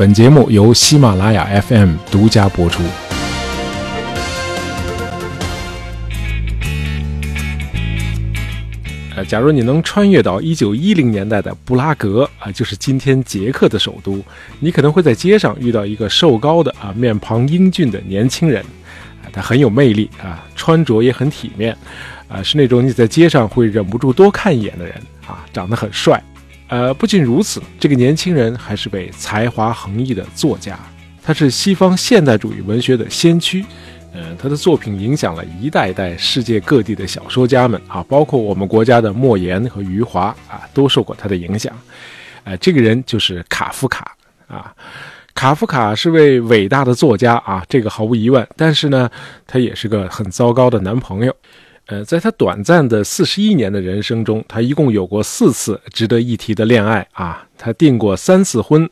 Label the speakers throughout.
Speaker 1: 本节目由喜马拉雅 FM 独家播出。呃，假如你能穿越到一九一零年代的布拉格啊，就是今天捷克的首都，你可能会在街上遇到一个瘦高的啊、面庞英俊的年轻人，啊，他很有魅力啊，穿着也很体面，啊，是那种你在街上会忍不住多看一眼的人啊，长得很帅。呃，不仅如此，这个年轻人还是位才华横溢的作家，他是西方现代主义文学的先驱。嗯，他的作品影响了一代代世界各地的小说家们啊，包括我们国家的莫言和余华啊，都受过他的影响。呃，这个人就是卡夫卡啊。卡夫卡是位伟大的作家啊，这个毫无疑问。但是呢，他也是个很糟糕的男朋友。呃，在他短暂的四十一年的人生中，他一共有过四次值得一提的恋爱啊，他订过三次婚，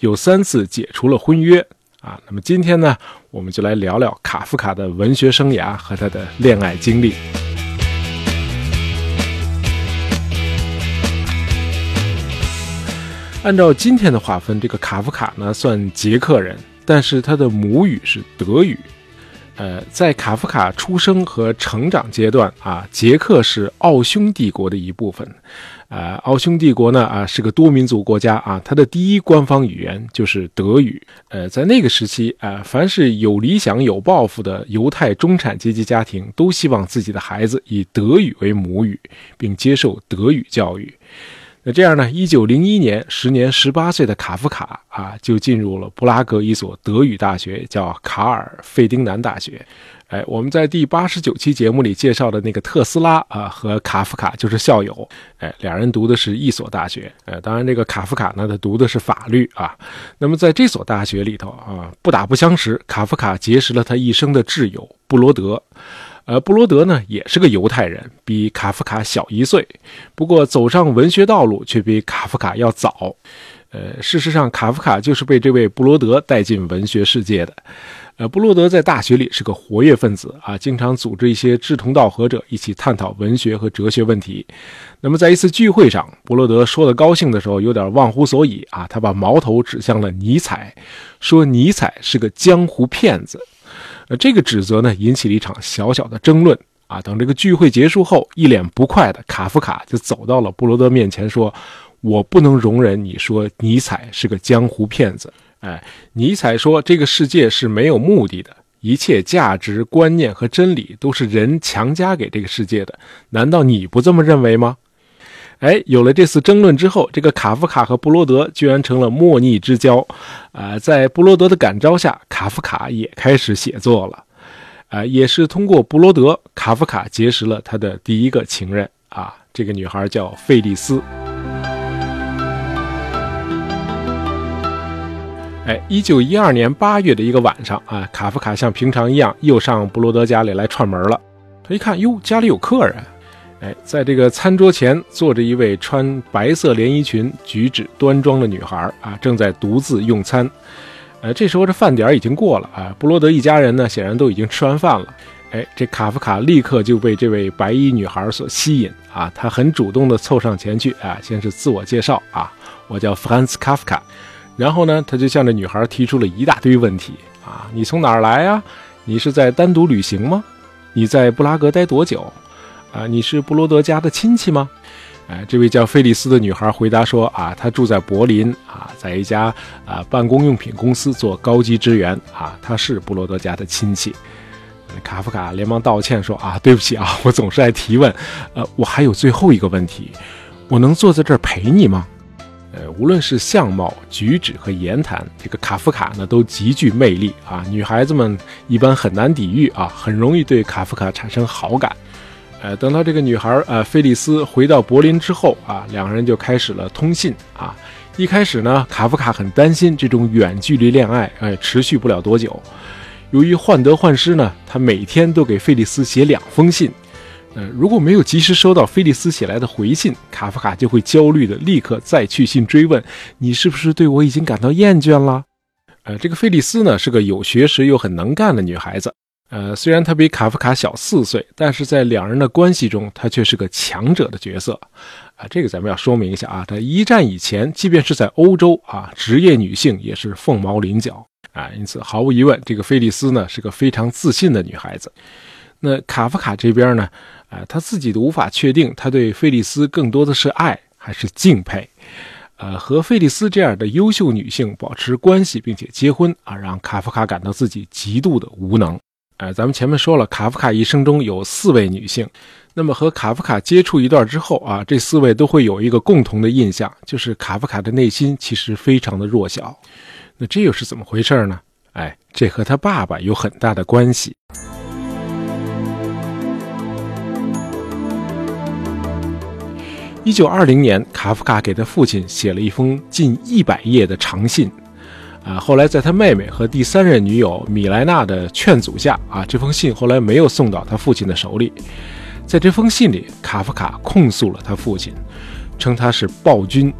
Speaker 1: 有三次解除了婚约。啊，那么今天呢，我们就来聊聊卡夫卡的文学生涯和他的恋爱经历。按照今天的划分，这个卡夫卡呢算捷克人，但是他的母语是德语。呃，在卡夫卡出生和成长阶段啊，捷克是奥匈帝国的一部分。啊，奥匈帝国呢啊是个多民族国家啊，它的第一官方语言就是德语。呃，在那个时期啊，凡是有理想、有抱负的犹太中产阶级家庭，都希望自己的孩子以德语为母语，并接受德语教育。那这样呢？一九零一年，时年十八岁的卡夫卡啊，就进入了布拉格一所德语大学，叫卡尔费丁南大学。哎，我们在第八十九期节目里介绍的那个特斯拉啊，和卡夫卡就是校友。哎，两人读的是一所大学。哎，当然这个卡夫卡呢，他读的是法律啊。那么在这所大学里头啊，不打不相识，卡夫卡结识了他一生的挚友布罗德。呃，布罗德呢，也是个犹太人，比卡夫卡小一岁，不过走上文学道路却比卡夫卡要早。呃，事实上，卡夫卡就是被这位布罗德带进文学世界的。呃，布罗德在大学里是个活跃分子啊，经常组织一些志同道合者一起探讨文学和哲学问题。那么，在一次聚会上，布罗德说的高兴的时候，有点忘乎所以啊，他把矛头指向了尼采，说尼采是个江湖骗子。这个指责呢，引起了一场小小的争论啊。等这个聚会结束后，一脸不快的卡夫卡就走到了布罗德面前，说：“我不能容忍你说尼采是个江湖骗子。”哎，尼采说：“这个世界是没有目的的，一切价值观念和真理都是人强加给这个世界的。难道你不这么认为吗？”哎，有了这次争论之后，这个卡夫卡和布罗德居然成了莫逆之交。啊，在布罗德的感召下，卡夫卡也开始写作了。啊，也是通过布罗德，卡夫卡结识了他的第一个情人。啊，这个女孩叫费利斯。哎，一九一二年八月的一个晚上啊，卡夫卡像平常一样又上布罗德家里来串门了。他一看，哟，家里有客人。哎，在这个餐桌前坐着一位穿白色连衣裙、举止端庄的女孩啊，正在独自用餐。呃，这时候这饭点已经过了啊，布罗德一家人呢显然都已经吃完饭了。哎，这卡夫卡立刻就被这位白衣女孩所吸引啊，他很主动地凑上前去啊，先是自我介绍啊，我叫 Franz Kafka。然后呢，他就向这女孩提出了一大堆问题啊，你从哪儿来呀？你是在单独旅行吗？你在布拉格待多久？啊，你是布罗德家的亲戚吗？哎，这位叫菲利斯的女孩回答说：啊，她住在柏林啊，在一家啊办公用品公司做高级职员啊，她是布罗德家的亲戚。卡夫卡连忙道歉说：啊，对不起啊，我总是爱提问。呃，我还有最后一个问题，我能坐在这儿陪你吗？呃，无论是相貌、举止和言谈，这个卡夫卡呢都极具魅力啊，女孩子们一般很难抵御啊，很容易对卡夫卡产生好感。呃，等到这个女孩呃，菲利斯回到柏林之后啊，两个人就开始了通信啊。一开始呢，卡夫卡很担心这种远距离恋爱，哎，持续不了多久。由于患得患失呢，他每天都给菲利斯写两封信。呃，如果没有及时收到菲利斯写来的回信，卡夫卡就会焦虑的立刻再去信追问：“你是不是对我已经感到厌倦了？”呃，这个菲利斯呢，是个有学识又很能干的女孩子。呃，虽然她比卡夫卡小四岁，但是在两人的关系中，她却是个强者的角色。啊，这个咱们要说明一下啊，在一战以前，即便是在欧洲啊，职业女性也是凤毛麟角啊。因此，毫无疑问，这个菲利斯呢是个非常自信的女孩子。那卡夫卡这边呢，啊，他自己都无法确定，他对菲利斯更多的是爱还是敬佩。呃，和菲利斯这样的优秀女性保持关系并且结婚啊，让卡夫卡感到自己极度的无能。哎，咱们前面说了，卡夫卡一生中有四位女性。那么和卡夫卡接触一段之后啊，这四位都会有一个共同的印象，就是卡夫卡的内心其实非常的弱小。那这又是怎么回事呢？哎，这和他爸爸有很大的关系。一九二零年，卡夫卡给他父亲写了一封近一百页的长信。啊，后来在他妹妹和第三任女友米莱娜的劝阻下，啊，这封信后来没有送到他父亲的手里。在这封信里，卡夫卡控诉了他父亲，称他是暴君。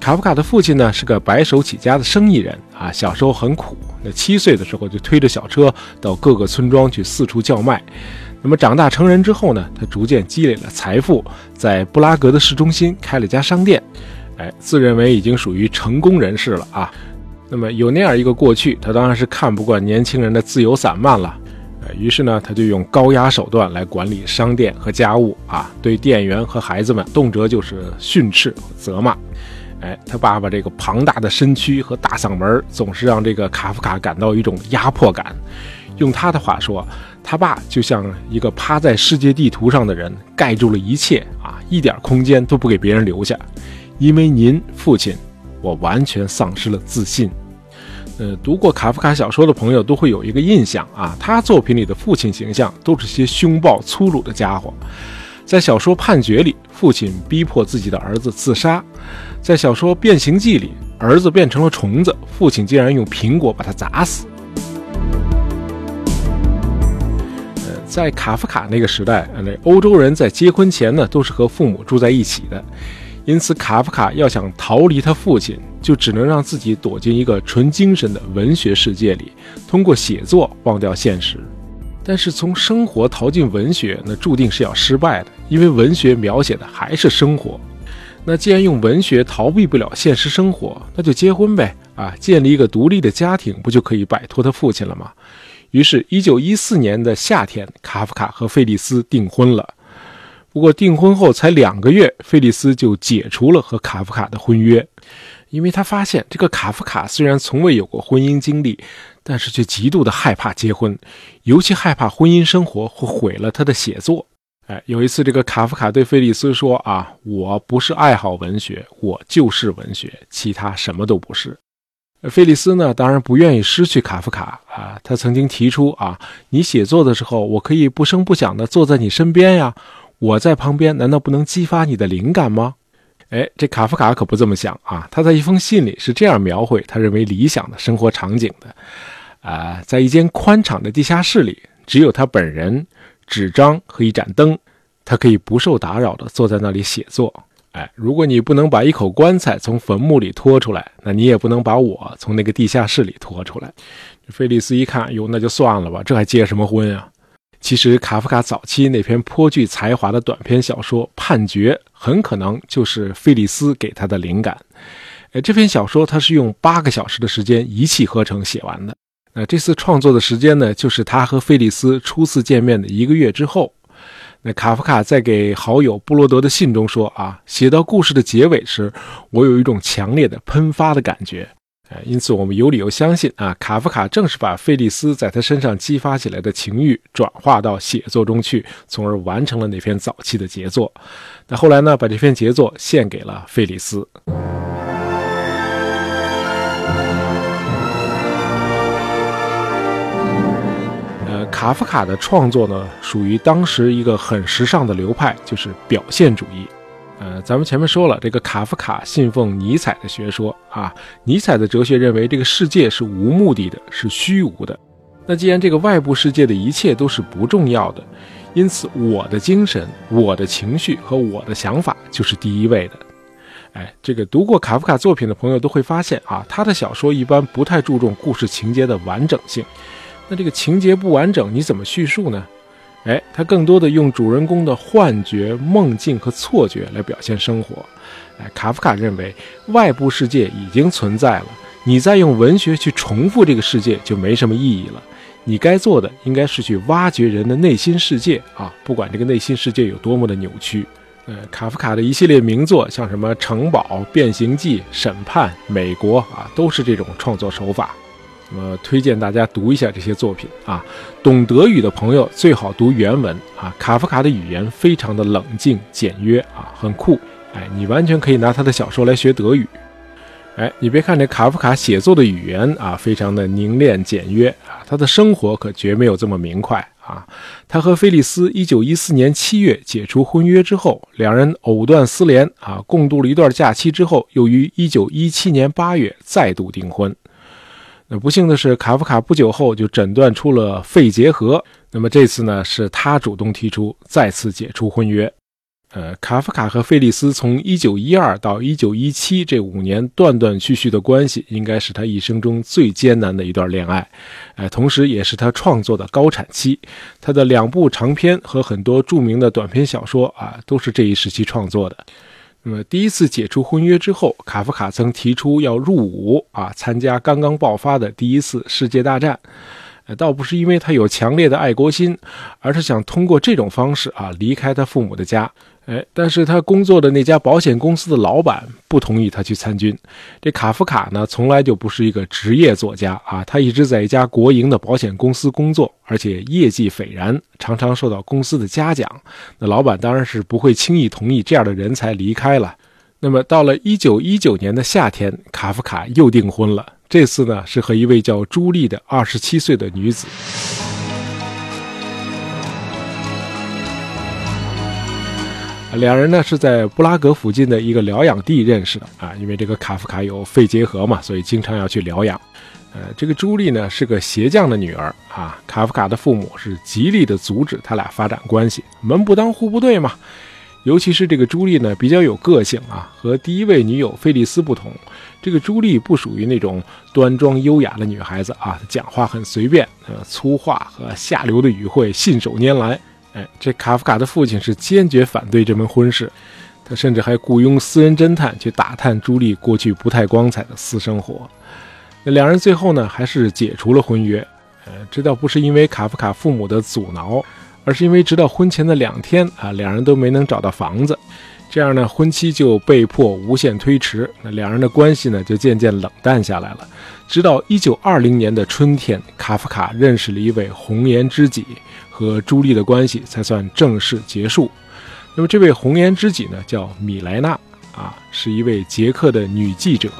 Speaker 1: 卡夫卡的父亲呢是个白手起家的生意人啊，小时候很苦，那七岁的时候就推着小车到各个村庄去四处叫卖。那么长大成人之后呢，他逐渐积累了财富，在布拉格的市中心开了家商店，哎，自认为已经属于成功人士了啊。那么有那样一个过去，他当然是看不惯年轻人的自由散漫了。于是呢，他就用高压手段来管理商店和家务啊，对店员和孩子们动辄就是训斥和责骂。哎，他爸爸这个庞大的身躯和大嗓门，总是让这个卡夫卡感到一种压迫感。用他的话说，他爸就像一个趴在世界地图上的人，盖住了一切啊，一点空间都不给别人留下。因为您父亲，我完全丧失了自信。呃，读过卡夫卡小说的朋友都会有一个印象啊，他作品里的父亲形象都是些凶暴粗鲁的家伙。在小说《判决》里，父亲逼迫自己的儿子自杀；在小说《变形记》里，儿子变成了虫子，父亲竟然用苹果把他砸死。呃，在卡夫卡那个时代，那欧洲人在结婚前呢，都是和父母住在一起的。因此，卡夫卡要想逃离他父亲，就只能让自己躲进一个纯精神的文学世界里，通过写作忘掉现实。但是，从生活逃进文学，那注定是要失败的，因为文学描写的还是生活。那既然用文学逃避不了现实生活，那就结婚呗！啊，建立一个独立的家庭，不就可以摆脱他父亲了吗？于是，一九一四年的夏天，卡夫卡和费利斯订婚了。不过订婚后才两个月，费利斯就解除了和卡夫卡的婚约，因为他发现这个卡夫卡虽然从未有过婚姻经历，但是却极度的害怕结婚，尤其害怕婚姻生活会毁了他的写作。哎，有一次这个卡夫卡对菲利斯说：“啊，我不是爱好文学，我就是文学，其他什么都不是。”菲利斯呢，当然不愿意失去卡夫卡啊，他曾经提出：“啊，你写作的时候，我可以不声不响地坐在你身边呀。”我在旁边，难道不能激发你的灵感吗？哎，这卡夫卡可不这么想啊！他在一封信里是这样描绘他认为理想的生活场景的：啊，在一间宽敞的地下室里，只有他本人、纸张和一盏灯，他可以不受打扰地坐在那里写作。哎，如果你不能把一口棺材从坟墓里拖出来，那你也不能把我从那个地下室里拖出来。菲利斯一看，哟，那就算了吧，这还结什么婚啊？其实，卡夫卡早期那篇颇具才华的短篇小说《判决》很可能就是费利斯给他的灵感。呃，这篇小说他是用八个小时的时间一气呵成写完的。那这次创作的时间呢，就是他和费利斯初次见面的一个月之后。那卡夫卡在给好友布罗德的信中说：“啊，写到故事的结尾时，我有一种强烈的喷发的感觉。”因此，我们有理由相信啊，卡夫卡正是把费利斯在他身上激发起来的情欲转化到写作中去，从而完成了那篇早期的杰作。那后来呢，把这篇杰作献给了费利斯。呃，卡夫卡的创作呢，属于当时一个很时尚的流派，就是表现主义。呃，咱们前面说了，这个卡夫卡信奉尼采的学说啊。尼采的哲学认为，这个世界是无目的的，是虚无的。那既然这个外部世界的一切都是不重要的，因此我的精神、我的情绪和我的想法就是第一位的。哎，这个读过卡夫卡作品的朋友都会发现啊，他的小说一般不太注重故事情节的完整性。那这个情节不完整，你怎么叙述呢？哎，他更多的用主人公的幻觉、梦境和错觉来表现生活。哎，卡夫卡认为外部世界已经存在了，你再用文学去重复这个世界就没什么意义了。你该做的应该是去挖掘人的内心世界啊，不管这个内心世界有多么的扭曲。呃，卡夫卡的一系列名作，像什么《城堡》《变形记》《审判》《美国》啊，都是这种创作手法。那么推荐大家读一下这些作品啊，懂德语的朋友最好读原文啊。卡夫卡的语言非常的冷静简约啊，很酷，哎，你完全可以拿他的小说来学德语。哎，你别看这卡夫卡写作的语言啊，非常的凝练简约啊，他的生活可绝没有这么明快啊。他和菲利斯一九一四年七月解除婚约之后，两人藕断丝连啊，共度了一段假期之后，又于一九一七年八月再度订婚。那不幸的是，卡夫卡不久后就诊断出了肺结核。那么这次呢，是他主动提出再次解除婚约。呃，卡夫卡和菲利斯从1912到1917这五年断断续续的关系，应该是他一生中最艰难的一段恋爱。哎，同时也是他创作的高产期。他的两部长篇和很多著名的短篇小说啊，都是这一时期创作的。那么，第一次解除婚约之后，卡夫卡曾提出要入伍啊，参加刚刚爆发的第一次世界大战。呃，倒不是因为他有强烈的爱国心，而是想通过这种方式啊，离开他父母的家。哎，但是他工作的那家保险公司的老板不同意他去参军。这卡夫卡呢，从来就不是一个职业作家啊，他一直在一家国营的保险公司工作，而且业绩斐然，常常受到公司的嘉奖。那老板当然是不会轻易同意这样的人才离开了。那么到了一九一九年的夏天，卡夫卡又订婚了，这次呢是和一位叫朱莉的二十七岁的女子。两人呢是在布拉格附近的一个疗养地认识的啊，因为这个卡夫卡有肺结核嘛，所以经常要去疗养。呃，这个朱莉呢是个鞋匠的女儿啊，卡夫卡的父母是极力的阻止他俩发展关系，门不当户不对嘛。尤其是这个朱莉呢比较有个性啊，和第一位女友菲利斯不同，这个朱莉不属于那种端庄优雅的女孩子啊，讲话很随便，呃，粗话和下流的语汇信手拈来。哎，这卡夫卡的父亲是坚决反对这门婚事，他甚至还雇佣私人侦探去打探朱莉过去不太光彩的私生活。那两人最后呢，还是解除了婚约。呃，这倒不是因为卡夫卡父母的阻挠，而是因为直到婚前的两天啊，两人都没能找到房子，这样呢，婚期就被迫无限推迟。那两人的关系呢，就渐渐冷淡下来了。直到一九二零年的春天，卡夫卡认识了一位红颜知己。和朱莉的关系才算正式结束。那么，这位红颜知己呢，叫米莱娜啊，是一位捷克的女记者。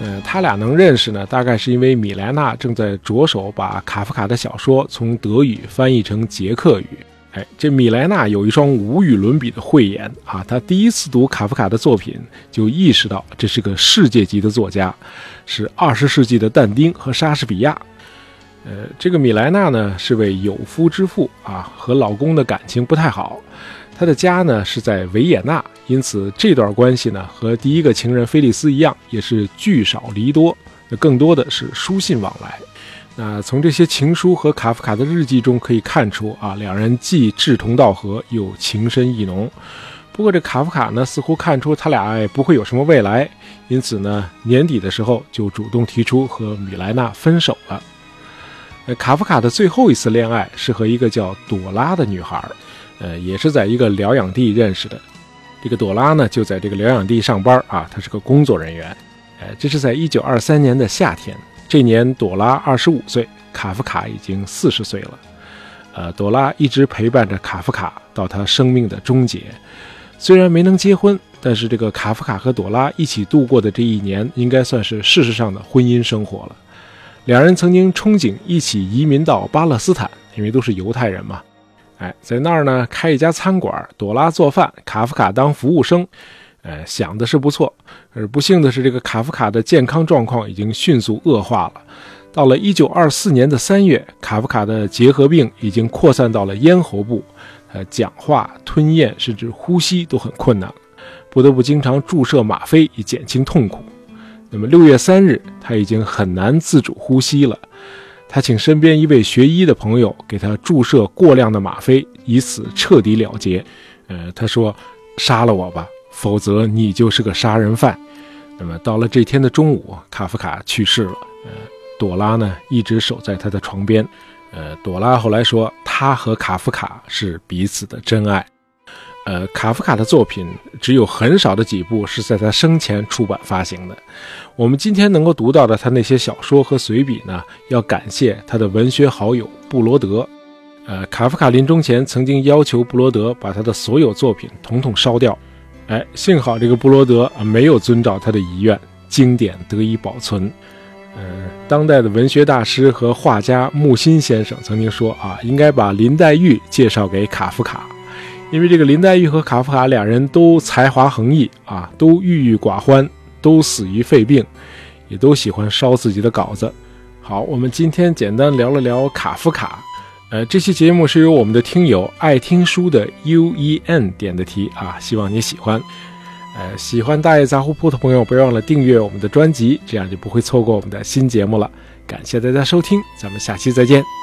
Speaker 1: 呃，他俩能认识呢，大概是因为米莱娜正在着手把卡夫卡的小说从德语翻译成捷克语。哎，这米莱娜有一双无与伦比的慧眼啊！她第一次读卡夫卡的作品，就意识到这是个世界级的作家，是二十世纪的但丁和莎士比亚。呃，这个米莱娜呢是位有夫之妇啊，和老公的感情不太好。他的家呢是在维也纳，因此这段关系呢和第一个情人菲利斯一样，也是聚少离多，那更多的是书信往来。那从这些情书和卡夫卡的日记中可以看出啊，两人既志同道合，又情深意浓。不过这卡夫卡呢，似乎看出他俩不会有什么未来，因此呢，年底的时候就主动提出和米莱娜分手了。卡夫卡的最后一次恋爱是和一个叫朵拉的女孩，呃，也是在一个疗养地认识的。这个朵拉呢，就在这个疗养地上班啊，她是个工作人员。呃，这是在一九二三年的夏天。这年，朵拉二十五岁，卡夫卡已经四十岁了。呃，朵拉一直陪伴着卡夫卡到他生命的终结。虽然没能结婚，但是这个卡夫卡和朵拉一起度过的这一年，应该算是事实上的婚姻生活了。两人曾经憧憬一起移民到巴勒斯坦，因为都是犹太人嘛。哎，在那儿呢开一家餐馆，朵拉做饭，卡夫卡当服务生。呃，想的是不错，而不幸的是，这个卡夫卡的健康状况已经迅速恶化了。到了一九二四年的三月，卡夫卡的结核病已经扩散到了咽喉部，呃，讲话、吞咽甚至呼吸都很困难，不得不经常注射吗啡以减轻痛苦。那么六月三日，他已经很难自主呼吸了。他请身边一位学医的朋友给他注射过量的吗啡，以此彻底了结。呃，他说：“杀了我吧，否则你就是个杀人犯。”那么到了这天的中午，卡夫卡去世了。呃，朵拉呢一直守在他的床边。呃，朵拉后来说，他和卡夫卡是彼此的真爱。呃，卡夫卡的作品只有很少的几部是在他生前出版发行的。我们今天能够读到的他那些小说和随笔呢，要感谢他的文学好友布罗德。呃，卡夫卡临终前曾经要求布罗德把他的所有作品统统烧掉。哎，幸好这个布罗德啊没有遵照他的遗愿，经典得以保存。呃，当代的文学大师和画家木心先生曾经说啊，应该把林黛玉介绍给卡夫卡。因为这个林黛玉和卡夫卡两人都才华横溢啊，都郁郁寡欢，都死于肺病，也都喜欢烧自己的稿子。好，我们今天简单聊了聊卡夫卡。呃，这期节目是由我们的听友爱听书的 U E N 点的题啊，希望你喜欢。呃，喜欢大爷杂货铺的朋友，别忘了订阅我们的专辑，这样就不会错过我们的新节目了。感谢大家收听，咱们下期再见。